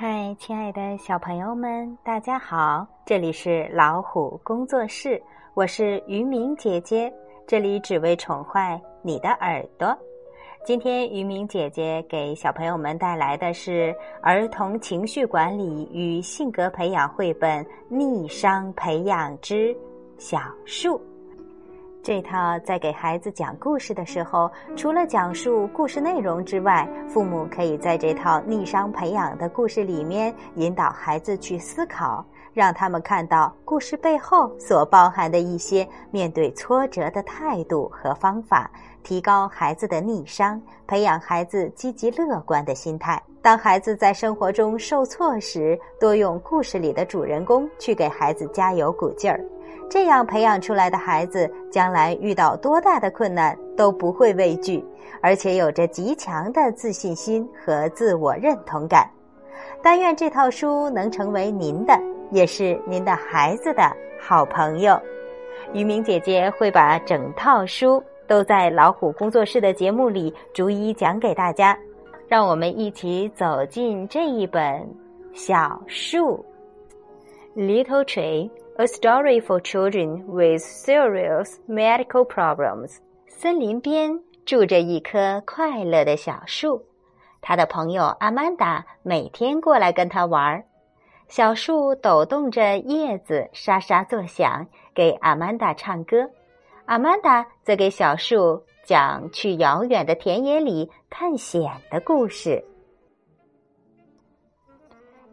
嗨，亲爱的小朋友们，大家好！这里是老虎工作室，我是于明姐姐，这里只为宠坏你的耳朵。今天于明姐姐给小朋友们带来的是儿童情绪管理与性格培养绘本《逆商培养之小树》。这套在给孩子讲故事的时候，除了讲述故事内容之外，父母可以在这套逆商培养的故事里面引导孩子去思考，让他们看到故事背后所包含的一些面对挫折的态度和方法，提高孩子的逆商，培养孩子积极乐观的心态。当孩子在生活中受挫时，多用故事里的主人公去给孩子加油鼓劲儿。这样培养出来的孩子，将来遇到多大的困难都不会畏惧，而且有着极强的自信心和自我认同感。但愿这套书能成为您的，也是您的孩子的好朋友。于明姐姐会把整套书都在老虎工作室的节目里逐一讲给大家，让我们一起走进这一本小树，Little Tree。A story for children with serious medical problems。森林边住着一棵快乐的小树，他的朋友阿曼达每天过来跟他玩。小树抖动着叶子，沙沙作响，给阿曼达唱歌。阿曼达则给小树讲去遥远的田野里探险的故事。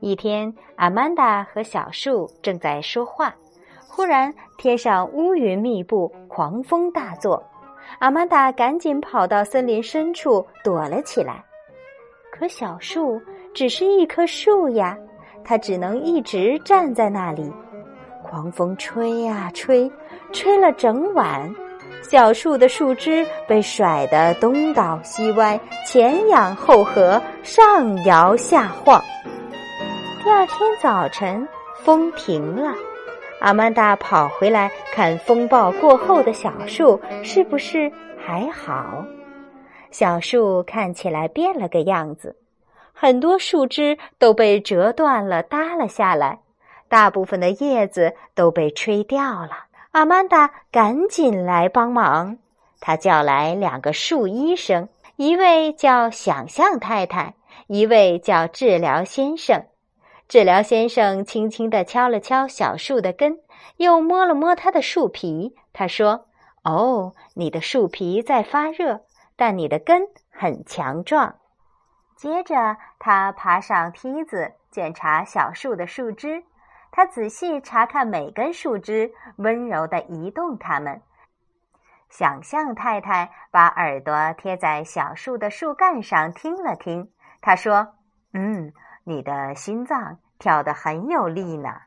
一天，阿曼达和小树正在说话，忽然天上乌云密布，狂风大作。阿曼达赶紧跑到森林深处躲了起来。可小树只是一棵树呀，它只能一直站在那里。狂风吹呀吹，吹了整晚，小树的树枝被甩得东倒西歪，前仰后合，上摇下晃。第二天早晨，风停了，阿曼达跑回来看风暴过后的小树是不是还好。小树看起来变了个样子，很多树枝都被折断了，耷了下来，大部分的叶子都被吹掉了。阿曼达赶紧来帮忙，他叫来两个树医生，一位叫想象太太，一位叫治疗先生。治疗先生轻轻地敲了敲小树的根，又摸了摸它的树皮。他说：“哦，你的树皮在发热，但你的根很强壮。”接着，他爬上梯子，检查小树的树枝。他仔细查看每根树枝，温柔地移动它们。想象太太把耳朵贴在小树的树干上听了听。他说：“嗯。”你的心脏跳得很有力呢，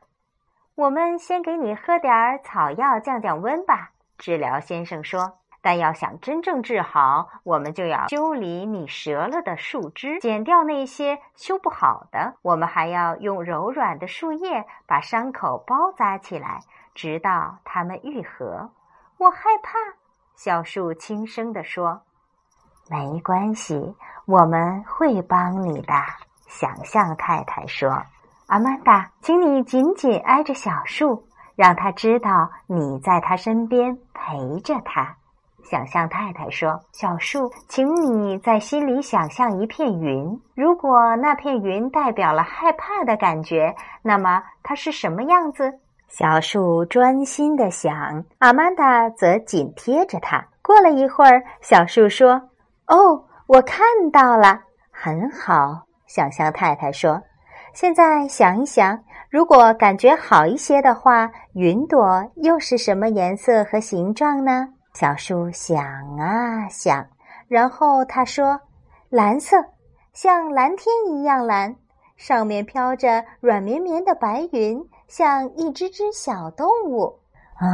我们先给你喝点草药降降温吧。治疗先生说：“但要想真正治好，我们就要修理你折了的树枝，剪掉那些修不好的。我们还要用柔软的树叶把伤口包扎起来，直到它们愈合。”我害怕，小树轻声地说：“没关系，我们会帮你的。”想象太太说：“阿曼达，请你紧紧挨着小树，让他知道你在他身边陪着他。”想象太太说：“小树，请你在心里想象一片云。如果那片云代表了害怕的感觉，那么它是什么样子？”小树专心的想，阿曼达则紧贴着它。过了一会儿，小树说：“哦，我看到了，很好。”想象太太说：“现在想一想，如果感觉好一些的话，云朵又是什么颜色和形状呢？”小树想啊想，然后他说：“蓝色，像蓝天一样蓝，上面飘着软绵绵的白云，像一只只小动物。”啊，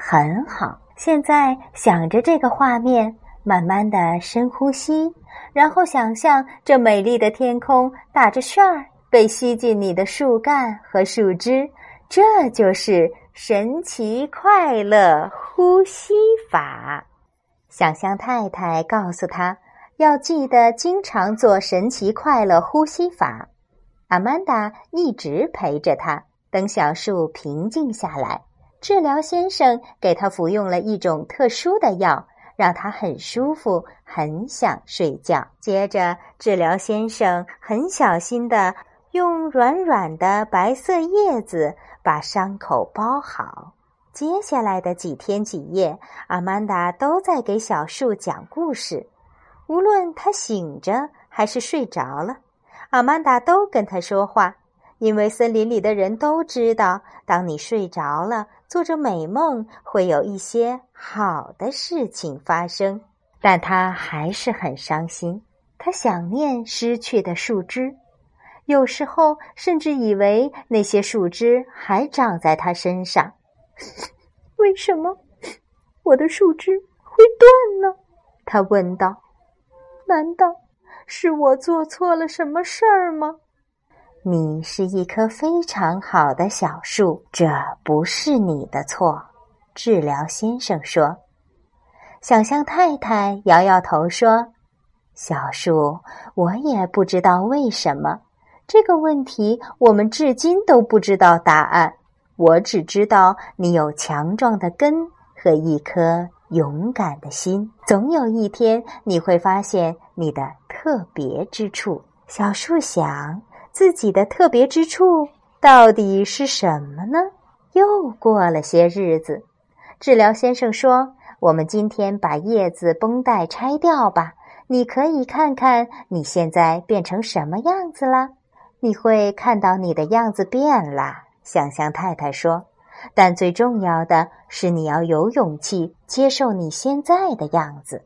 很好。现在想着这个画面，慢慢的深呼吸。然后想象这美丽的天空打着旋儿，被吸进你的树干和树枝，这就是神奇快乐呼吸法。想象太太告诉他，要记得经常做神奇快乐呼吸法。阿曼达一直陪着他，等小树平静下来。治疗先生给他服用了一种特殊的药，让他很舒服，很想睡觉。接着，治疗先生很小心的用软软的白色叶子把伤口包好。接下来的几天几夜，阿曼达都在给小树讲故事，无论他醒着还是睡着了，阿曼达都跟他说话。因为森林里的人都知道，当你睡着了，做着美梦，会有一些好的事情发生。但他还是很伤心，他想念失去的树枝，有时候甚至以为那些树枝还长在他身上。为什么我的树枝会断呢？他问道。难道是我做错了什么事儿吗？你是一棵非常好的小树，这不是你的错。”治疗先生说。想象太太摇摇头说：“小树，我也不知道为什么这个问题，我们至今都不知道答案。我只知道你有强壮的根和一颗勇敢的心。总有一天，你会发现你的特别之处。”小树想。自己的特别之处到底是什么呢？又过了些日子，治疗先生说：“我们今天把叶子绷带拆掉吧，你可以看看你现在变成什么样子了。你会看到你的样子变了。”想象太太说：“但最重要的是你要有勇气接受你现在的样子。”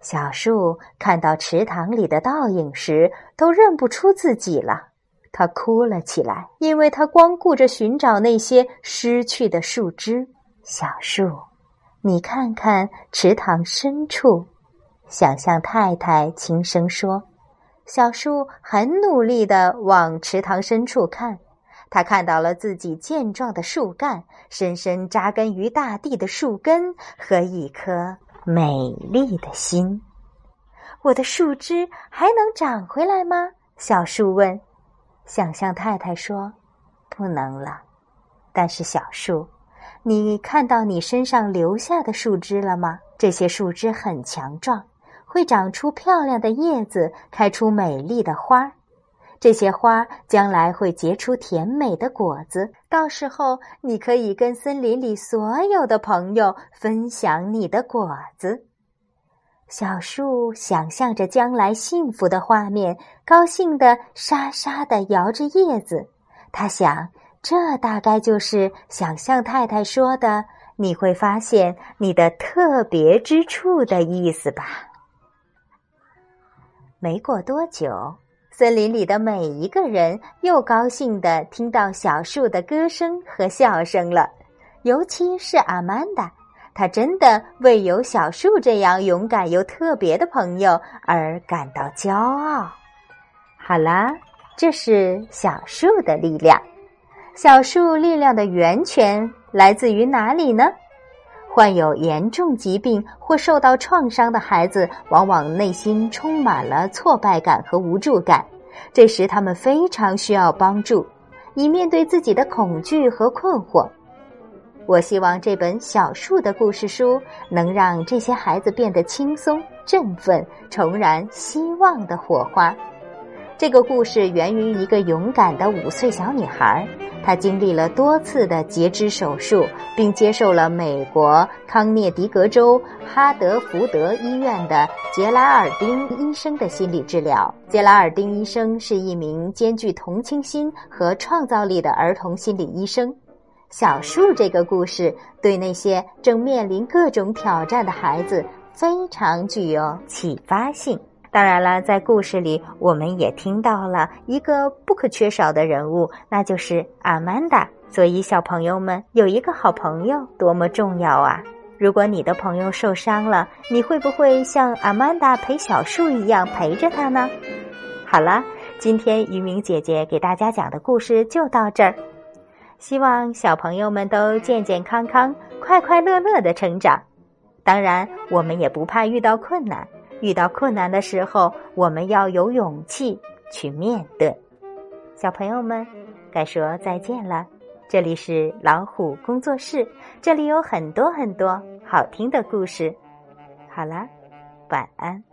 小树看到池塘里的倒影时，都认不出自己了。他哭了起来，因为他光顾着寻找那些失去的树枝。小树，你看看池塘深处。想象太太轻声说：“小树很努力的往池塘深处看，他看到了自己健壮的树干、深深扎根于大地的树根和一颗美丽的心。我的树枝还能长回来吗？”小树问。想象太太说：“不能了。”但是小树，你看到你身上留下的树枝了吗？这些树枝很强壮，会长出漂亮的叶子，开出美丽的花儿。这些花将来会结出甜美的果子，到时候你可以跟森林里所有的朋友分享你的果子。小树想象着将来幸福的画面，高兴的沙沙的摇着叶子。他想，这大概就是想象太太说的“你会发现你的特别之处”的意思吧。没过多久，森林里的每一个人又高兴的听到小树的歌声和笑声了，尤其是阿曼达。她真的为有小树这样勇敢又特别的朋友而感到骄傲。好啦，这是小树的力量。小树力量的源泉来自于哪里呢？患有严重疾病或受到创伤的孩子，往往内心充满了挫败感和无助感，这时他们非常需要帮助，以面对自己的恐惧和困惑。我希望这本小树的故事书能让这些孩子变得轻松、振奋，重燃希望的火花。这个故事源于一个勇敢的五岁小女孩，她经历了多次的截肢手术，并接受了美国康涅狄格州哈德福德医院的杰拉尔丁医生的心理治疗。杰拉尔丁医生是一名兼具同情心和创造力的儿童心理医生。小树这个故事对那些正面临各种挑战的孩子非常具有启发性。当然了，在故事里我们也听到了一个不可缺少的人物，那就是阿曼达。所以，小朋友们有一个好朋友多么重要啊！如果你的朋友受伤了，你会不会像阿曼达陪小树一样陪着他呢？好了，今天于明姐姐给大家讲的故事就到这儿。希望小朋友们都健健康康、快快乐乐的成长。当然，我们也不怕遇到困难。遇到困难的时候，我们要有勇气去面对。小朋友们，该说再见了。这里是老虎工作室，这里有很多很多好听的故事。好啦，晚安。